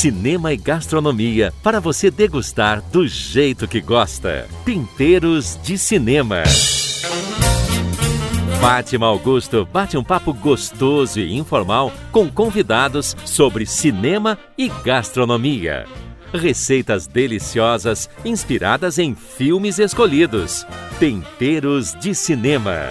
cinema e gastronomia para você degustar do jeito que gosta. Temperos de Cinema. Fátima Augusto bate um papo gostoso e informal com convidados sobre cinema e gastronomia. Receitas deliciosas inspiradas em filmes escolhidos. Temperos de Cinema.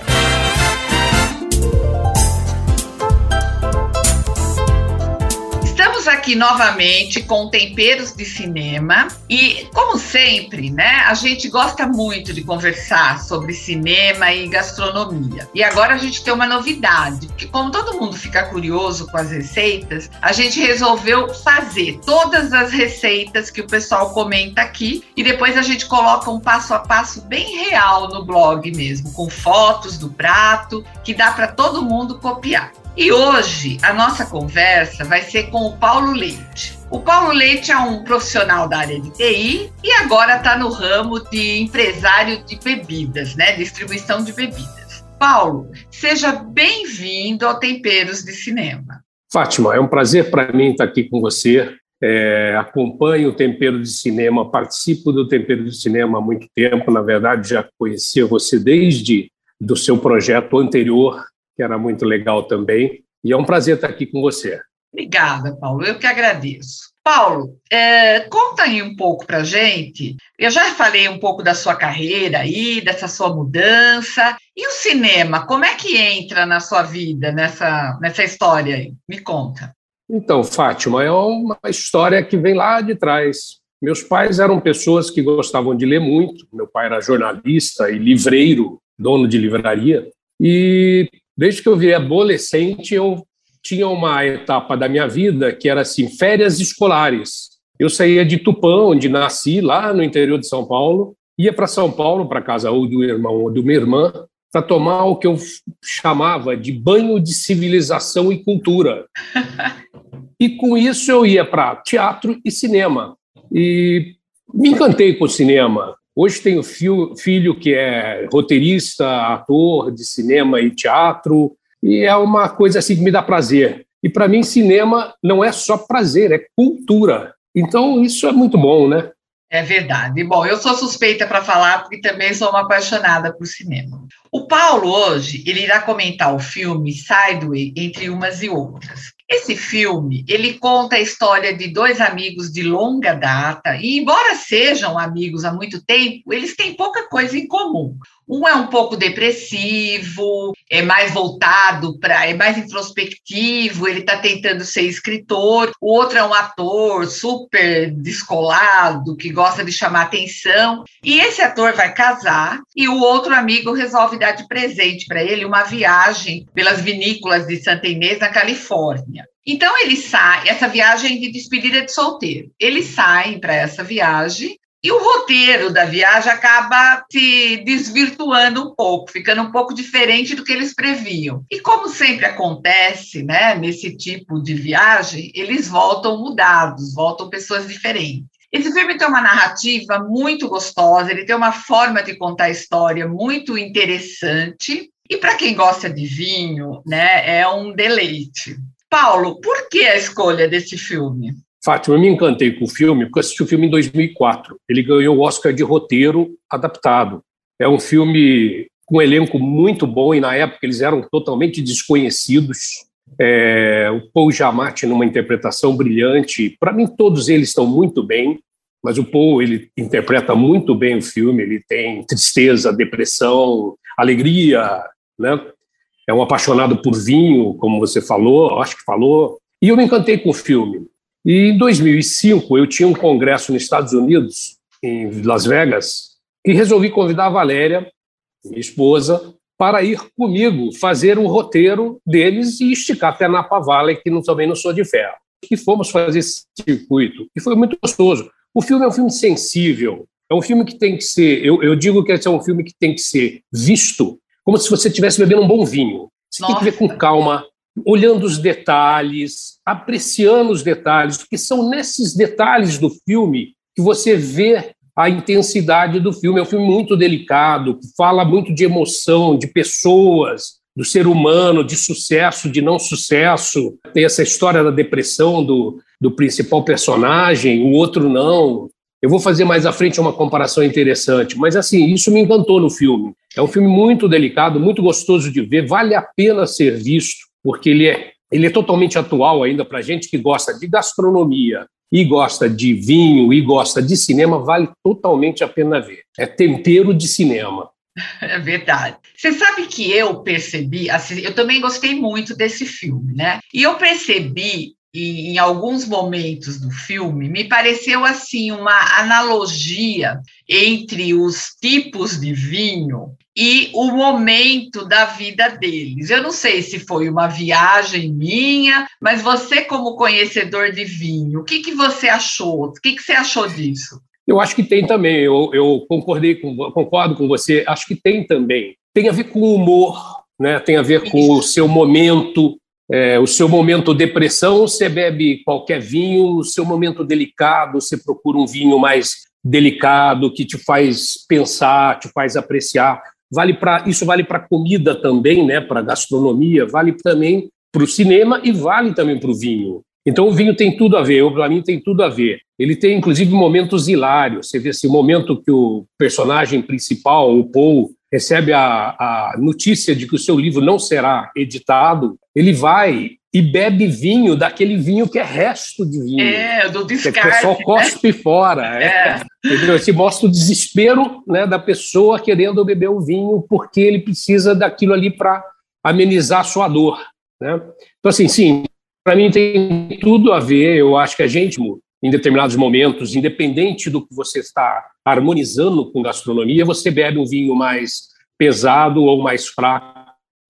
Aqui novamente com temperos de cinema e, como sempre, né, a gente gosta muito de conversar sobre cinema e gastronomia. E agora a gente tem uma novidade, que como todo mundo fica curioso com as receitas, a gente resolveu fazer todas as receitas que o pessoal comenta aqui e depois a gente coloca um passo a passo bem real no blog mesmo, com fotos do prato que dá para todo mundo copiar. E hoje a nossa conversa vai ser com o Paulo Leite. O Paulo Leite é um profissional da área de TI e agora está no ramo de empresário de bebidas, né? Distribuição de bebidas. Paulo, seja bem-vindo ao Temperos de Cinema. Fátima, é um prazer para mim estar aqui com você. É, acompanho o Tempero de Cinema, participo do Tempero de Cinema há muito tempo. Na verdade, já conhecia você desde do seu projeto anterior, que era muito legal também. E é um prazer estar aqui com você. Obrigada, Paulo. Eu que agradeço. Paulo, é, conta aí um pouco para gente. Eu já falei um pouco da sua carreira aí, dessa sua mudança. E o cinema, como é que entra na sua vida, nessa, nessa história aí? Me conta. Então, Fátima, é uma história que vem lá de trás. Meus pais eram pessoas que gostavam de ler muito. Meu pai era jornalista e livreiro, dono de livraria. E Desde que eu virei adolescente, eu tinha uma etapa da minha vida que era assim, férias escolares. Eu saía de Tupã, onde nasci, lá no interior de São Paulo, ia para São Paulo, para casa ou do irmão ou de uma irmã, para tomar o que eu chamava de banho de civilização e cultura. E com isso eu ia para teatro e cinema. E me encantei com o cinema. Hoje tenho filho, filho que é roteirista, ator de cinema e teatro, e é uma coisa assim que me dá prazer. E para mim, cinema não é só prazer, é cultura. Então, isso é muito bom, né? É verdade. Bom, eu sou suspeita para falar porque também sou uma apaixonada por cinema. O Paulo hoje ele irá comentar o filme Sideway entre umas e outras. Esse filme, ele conta a história de dois amigos de longa data, e embora sejam amigos há muito tempo, eles têm pouca coisa em comum. Um é um pouco depressivo, é mais voltado para, é mais introspectivo, ele está tentando ser escritor. O outro é um ator super descolado, que gosta de chamar atenção. E esse ator vai casar e o outro amigo resolve dar de presente para ele uma viagem pelas vinícolas de Santa Inês, na Califórnia. Então ele sai, essa viagem de despedida de solteiro. Eles saem para essa viagem e o roteiro da viagem acaba se desvirtuando um pouco, ficando um pouco diferente do que eles previam. E como sempre acontece, né, nesse tipo de viagem, eles voltam mudados, voltam pessoas diferentes. Esse filme tem uma narrativa muito gostosa, ele tem uma forma de contar a história muito interessante. E para quem gosta de vinho, né, é um deleite. Paulo, por que a escolha desse filme? Fátima, eu me encantei com o filme porque assisti o filme em 2004. Ele ganhou o Oscar de roteiro adaptado. É um filme com um elenco muito bom e na época eles eram totalmente desconhecidos. É, o Paul Giamatti numa interpretação brilhante. Para mim todos eles estão muito bem, mas o Paul ele interpreta muito bem o filme. Ele tem tristeza, depressão, alegria, né? É um apaixonado por vinho, como você falou, acho que falou. E eu me encantei com o filme. E em 2005, eu tinha um congresso nos Estados Unidos, em Las Vegas, e resolvi convidar a Valéria, minha esposa, para ir comigo fazer o roteiro deles e esticar até Napa Valley, que não, também não sou de ferro. E fomos fazer esse circuito. E foi muito gostoso. O filme é um filme sensível. É um filme que tem que ser. Eu, eu digo que esse é um filme que tem que ser visto como se você estivesse bebendo um bom vinho. Você Nossa. tem que ver com calma, olhando os detalhes, apreciando os detalhes, porque são nesses detalhes do filme que você vê a intensidade do filme. É um filme muito delicado, que fala muito de emoção, de pessoas, do ser humano, de sucesso, de não sucesso. Tem essa história da depressão do, do principal personagem, o outro não. Eu vou fazer mais à frente uma comparação interessante, mas assim, isso me encantou no filme. É um filme muito delicado, muito gostoso de ver, vale a pena ser visto, porque ele é, ele é totalmente atual ainda para gente que gosta de gastronomia, e gosta de vinho e gosta de cinema, vale totalmente a pena ver. É tempero de cinema. É verdade. Você sabe que eu percebi, assim, eu também gostei muito desse filme, né? E eu percebi em, em alguns momentos do filme, me pareceu assim uma analogia entre os tipos de vinho e o momento da vida deles. Eu não sei se foi uma viagem minha, mas você, como conhecedor de vinho, o que, que você achou? O que, que você achou disso? Eu acho que tem também, eu, eu concordei com, concordo com você, acho que tem também. Tem a ver com o humor, né? tem a ver com o seu momento, é, o seu momento depressão, você bebe qualquer vinho, o seu momento delicado, você procura um vinho mais delicado, que te faz pensar, te faz apreciar vale para isso vale para comida também, né? Para gastronomia, vale também para o cinema e vale também para o vinho. Então o vinho tem tudo a ver, para mim tem tudo a ver. Ele tem inclusive momentos hilários. Você vê esse momento que o personagem principal, o Paul, recebe a, a notícia de que o seu livro não será editado, ele vai e bebe vinho daquele vinho que é resto de vinho. É, do descarte. Que o pessoal cospe né? fora. É. Entendeu? Esse mostra o desespero né, da pessoa querendo beber o vinho porque ele precisa daquilo ali para amenizar a sua dor. Né? Então, assim, sim, para mim tem tudo a ver. Eu acho que a gente, em determinados momentos, independente do que você está harmonizando com gastronomia, você bebe um vinho mais pesado ou mais fraco,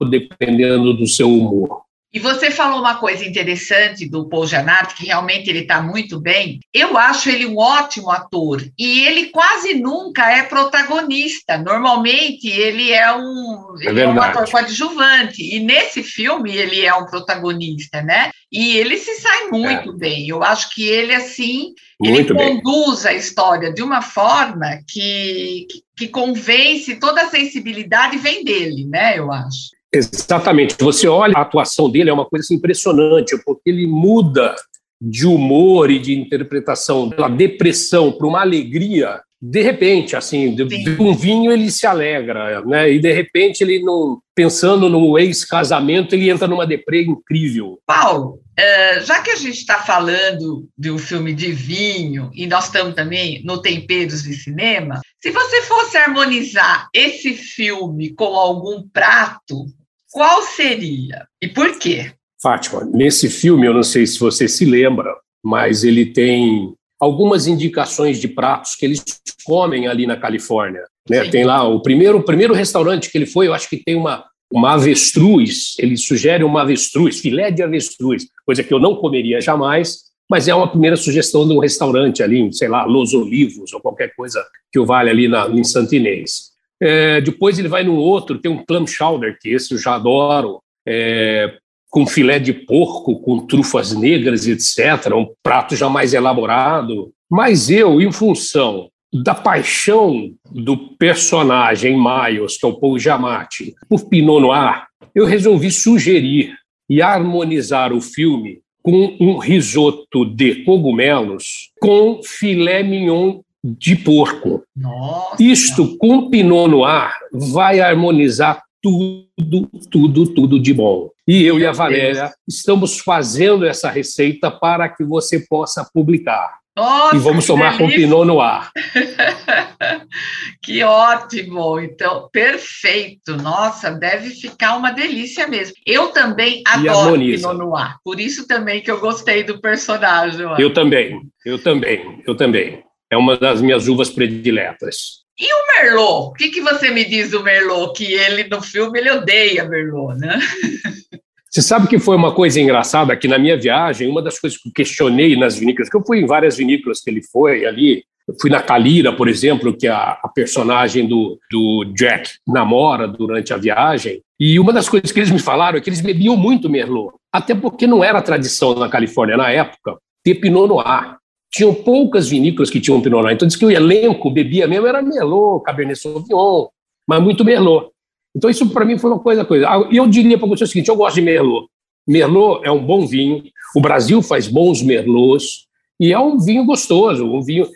dependendo do seu humor. E você falou uma coisa interessante do Paul Giamatti, que realmente ele está muito bem. Eu acho ele um ótimo ator e ele quase nunca é protagonista. Normalmente ele é um, é ele é um ator coadjuvante e nesse filme ele é um protagonista, né? E ele se sai muito é. bem. Eu acho que ele assim muito ele bem. conduz a história de uma forma que, que, que convence toda a sensibilidade vem dele, né? Eu acho. Exatamente. Você olha a atuação dele, é uma coisa assim, impressionante, porque ele muda de humor e de interpretação da depressão para uma alegria. De repente, assim, de, de, um vinho ele se alegra, né? E de repente ele não, pensando no ex-casamento, ele entra numa deprê incrível. Paulo, uh, já que a gente está falando de um filme de vinho e nós estamos também no Temperos de Cinema, se você fosse harmonizar esse filme com algum prato, qual seria e por quê? Fátima, nesse filme, eu não sei se você se lembra, mas ele tem algumas indicações de pratos que eles comem ali na Califórnia. Né? Tem lá o primeiro, o primeiro restaurante que ele foi, eu acho que tem uma, uma avestruz, ele sugere uma avestruz, filé de avestruz, coisa que eu não comeria jamais, mas é uma primeira sugestão de um restaurante ali, sei lá, Los Olivos ou qualquer coisa que o vale ali na, em Santinês. É, depois ele vai no outro, tem um clam chowder, que esse eu já adoro, é, com filé de porco, com trufas negras, etc. Um prato já mais elaborado. Mas eu, em função da paixão do personagem Miles, que é o Paul Giamatti, por Pinot Noir, eu resolvi sugerir e harmonizar o filme com um risoto de cogumelos com filé mignon de porco. Nossa. Isto com Pinot Noir vai harmonizar tudo, tudo, tudo de bom. E eu Meu e a Valéria Deus. estamos fazendo essa receita para que você possa publicar. Nossa, e vamos tomar com Pinot Noir. que ótimo! Então, perfeito. Nossa, deve ficar uma delícia mesmo. Eu também adoro Pinot Noir. Por isso também que eu gostei do personagem. Eu também, eu também, eu também. É uma das minhas uvas prediletas. E o Merlot? O que, que você me diz do Merlot? Que ele, no filme, ele odeia Merlot, né? Você sabe que foi uma coisa engraçada que na minha viagem, uma das coisas que eu questionei nas vinícolas, que eu fui em várias vinícolas que ele foi ali, fui na Calira, por exemplo, que a, a personagem do, do Jack namora durante a viagem, e uma das coisas que eles me falaram é que eles bebiam muito Merlot, até porque não era tradição na Califórnia na época ter Pinot Noir tinham poucas vinícolas que tinham Pinot Noir. Então, diz que o elenco bebia mesmo era Merlot, Cabernet Sauvignon, mas muito Merlot. Então, isso para mim foi uma coisa. coisa. E eu diria para você o seguinte: eu gosto de Merlot. Merlot é um bom vinho, o Brasil faz bons Merlots, e é um vinho gostoso, um vinho,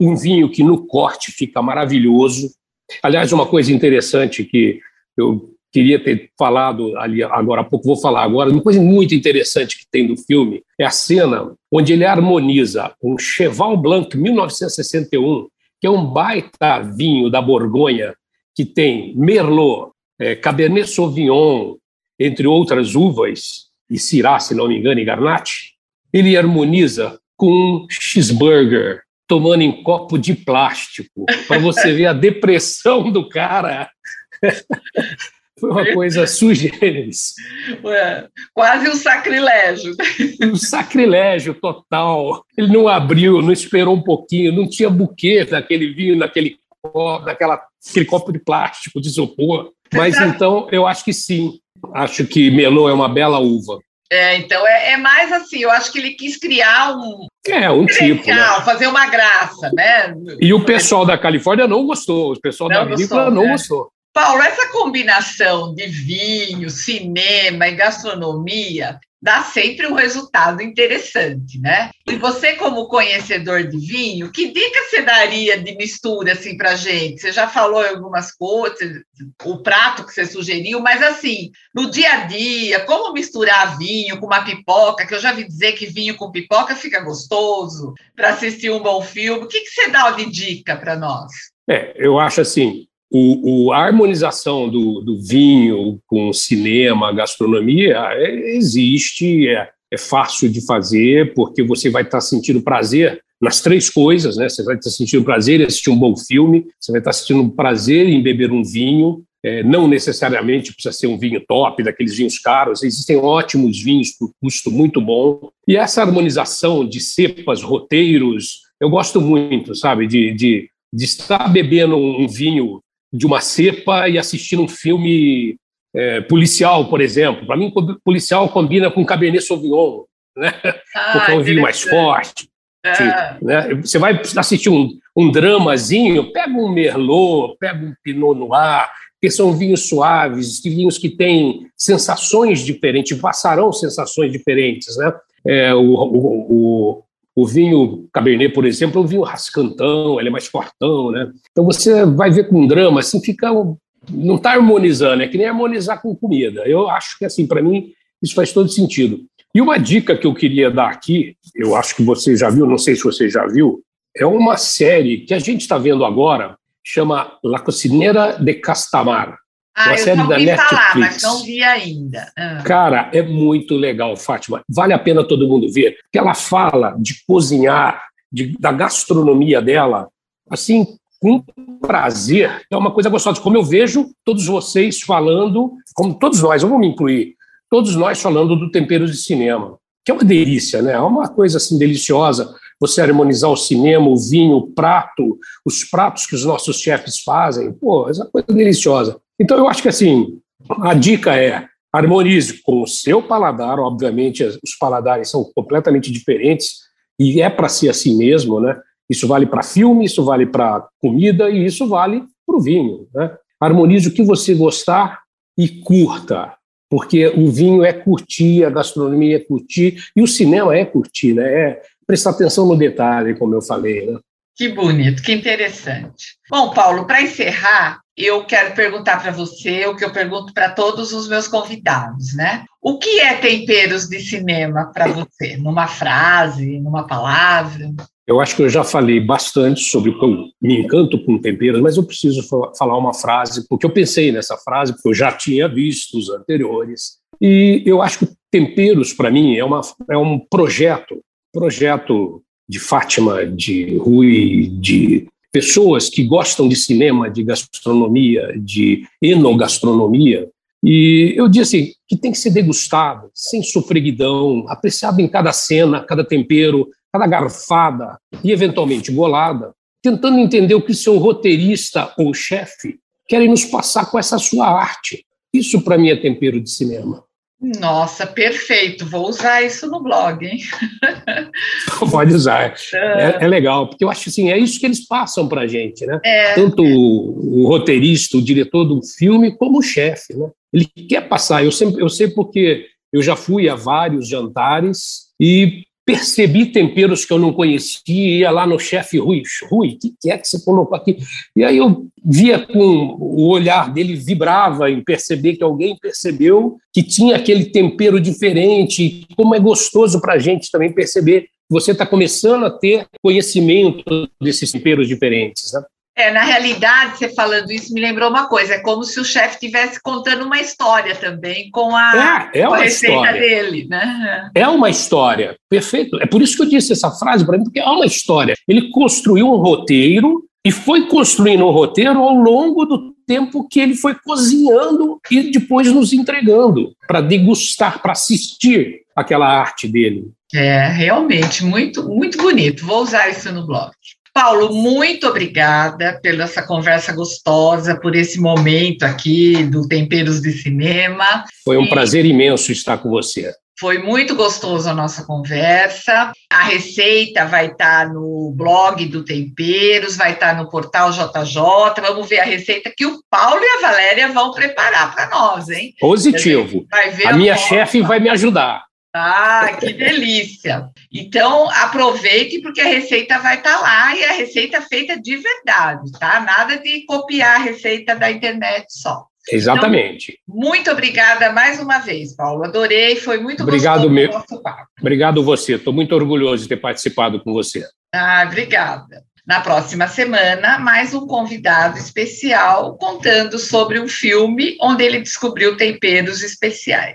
um vinho que no corte fica maravilhoso. Aliás, uma coisa interessante que eu queria ter falado ali agora há pouco, vou falar agora, uma coisa muito interessante que tem no filme é a cena onde ele harmoniza um Cheval Blanc 1961, que é um baita vinho da Borgonha, que tem Merlot, é, Cabernet Sauvignon, entre outras uvas, e Syrah, se não me engano, e Garnache, ele harmoniza com um cheeseburger tomando em copo de plástico, para você ver a depressão do cara. Foi uma coisa sugêneres. Quase um sacrilégio. Um sacrilégio total. Ele não abriu, não esperou um pouquinho, não tinha buquê daquele vinho naquele copo, daquela, aquele copo de plástico, de isopor. Mas então, eu acho que sim. Acho que Melô é uma bela uva. É, então é, é, mais assim, eu acho que ele quis criar um. É, um tipo. Né? Fazer uma graça, né? E o pessoal da Califórnia não gostou, o pessoal não da agrícola não né? gostou. Paulo, essa combinação de vinho, cinema e gastronomia dá sempre um resultado interessante, né? E você, como conhecedor de vinho, que dica você daria de mistura assim para gente? Você já falou algumas coisas, o prato que você sugeriu, mas assim, no dia a dia, como misturar vinho com uma pipoca? Que eu já vi dizer que vinho com pipoca fica gostoso para assistir um bom filme. O que, que você dá de dica para nós? É, eu acho assim, o, o, a harmonização do, do, vinho com cinema, gastronomia, é, existe, é, é, fácil de fazer, porque você vai estar sentindo prazer nas três coisas, né? Você vai estar sentindo prazer em assistir um bom filme, você vai estar sentindo prazer em beber um vinho, é, não necessariamente precisa ser um vinho top, daqueles vinhos caros, existem ótimos vinhos por custo muito bom. E essa harmonização de cepas, roteiros, eu gosto muito, sabe, de, de, de estar bebendo um vinho de uma cepa e assistindo um filme é, policial, por exemplo. Para mim, policial combina com Cabernet Sauvignon, né? Ah, porque é um vinho mais forte. É. Né? Você vai assistir um, um dramazinho, pega um Merlot, pega um Pinot Noir, que são vinhos suaves, vinhos que têm sensações diferentes, passarão sensações diferentes. Né? É, o, o, o vinho Cabernet, por exemplo, é um vinho rascantão, ele é mais fortão, né? Então você vai ver com drama, assim, fica não está harmonizando, é que nem harmonizar com comida. Eu acho que, assim, para mim, isso faz todo sentido. E uma dica que eu queria dar aqui, eu acho que você já viu, não sei se você já viu, é uma série que a gente está vendo agora, chama La Cocinera de Castamar. Ah, uma eu da Netflix. falar, mas não vi ainda. Ah. Cara, é muito legal, Fátima. Vale a pena todo mundo ver, porque ela fala de cozinhar, de, da gastronomia dela, assim, com prazer. É uma coisa gostosa. Como eu vejo todos vocês falando, como todos nós, eu vou me incluir, todos nós falando do tempero de cinema, que é uma delícia, né? É uma coisa assim deliciosa. Você harmonizar o cinema, o vinho, o prato, os pratos que os nossos chefes fazem. Pô, essa coisa deliciosa. Então, eu acho que assim, a dica é harmonize com o seu paladar, obviamente, os paladares são completamente diferentes e é para ser assim mesmo, né? Isso vale para filme, isso vale para comida e isso vale para o vinho, né? Harmonize o que você gostar e curta, porque o vinho é curtir, a gastronomia é curtir e o cinema é curtir, né? É prestar atenção no detalhe, como eu falei, né? Que bonito, que interessante. Bom, Paulo, para encerrar, eu quero perguntar para você o que eu pergunto para todos os meus convidados, né? O que é temperos de cinema para você? Numa frase, numa palavra? Eu acho que eu já falei bastante sobre o que eu me encanto com temperos, mas eu preciso falar uma frase, porque eu pensei nessa frase, porque eu já tinha visto os anteriores. E eu acho que temperos, para mim, é, uma, é um projeto, projeto de Fátima, de Rui, de pessoas que gostam de cinema, de gastronomia, de enogastronomia. E eu disse assim, que tem que ser degustado, sem sofreguidão, apreciado em cada cena, cada tempero, cada garfada e, eventualmente, golada, tentando entender o que seu roteirista ou chefe querem nos passar com essa sua arte. Isso, para mim, é tempero de cinema. Nossa, perfeito. Vou usar isso no blog, hein? Pode usar. É, é, legal, porque eu acho assim, é isso que eles passam para a gente, né? É, Tanto o, o, roteirista, o diretor do filme, como o chefe, né? Ele quer passar. Eu, sempre, eu sei porque eu já fui a vários jantares e percebi temperos que eu não conhecia, ia lá no chefe Rui, Rui, o que, que é que você colocou aqui? E aí eu via com o olhar dele vibrava em perceber que alguém percebeu que tinha aquele tempero diferente, como é gostoso para a gente também perceber que você está começando a ter conhecimento desses temperos diferentes. Né? É, na realidade, você falando isso me lembrou uma coisa, é como se o chefe estivesse contando uma história também com a, é, é com a receita história. dele, né? É uma história, perfeito. É por isso que eu disse essa frase para mim, porque é uma história. Ele construiu um roteiro e foi construindo um roteiro ao longo do tempo que ele foi cozinhando e depois nos entregando para degustar, para assistir aquela arte dele. É, realmente, muito, muito bonito. Vou usar isso no blog. Paulo, muito obrigada pela essa conversa gostosa, por esse momento aqui do Temperos de Cinema. Foi um e prazer imenso estar com você. Foi muito gostoso a nossa conversa. A receita vai estar no blog do Temperos, vai estar no portal JJ. Vamos ver a receita que o Paulo e a Valéria vão preparar para nós, hein? Positivo. a, a minha chefe vai me ajudar. Ah, que delícia! Então, aproveite, porque a receita vai estar tá lá e a receita é feita de verdade, tá? Nada de copiar a receita da internet só. Exatamente. Então, muito obrigada mais uma vez, Paulo. Adorei, foi muito obrigado gostoso meu. nosso papo. Obrigado você, estou muito orgulhoso de ter participado com você. Ah, obrigada. Na próxima semana, mais um convidado especial contando sobre um filme onde ele descobriu temperos especiais.